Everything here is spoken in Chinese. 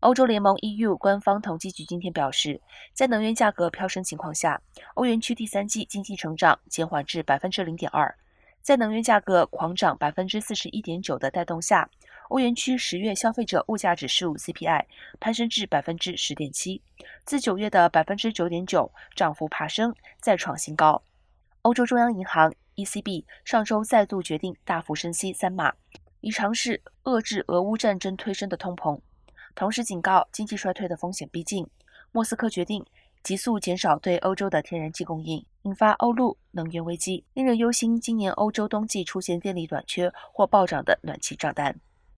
欧洲联盟 EU 官方统计局今天表示，在能源价格飙升情况下，欧元区第三季经济成长减缓至百分之零点二。在能源价格狂涨百分之四十一点九的带动下，欧元区十月消费者物价指数 CPI 攀升至百分之十点七，自九月的百分之九点九涨幅爬升，再创新高。欧洲中央银行 ECB 上周再度决定大幅升息三码，以尝试遏制俄乌战争推升的通膨，同时警告经济衰退的风险逼近。莫斯科决定急速减少对欧洲的天然气供应，引发欧陆能源危机，令人忧心今年欧洲冬季出现电力短缺或暴涨的暖气账单。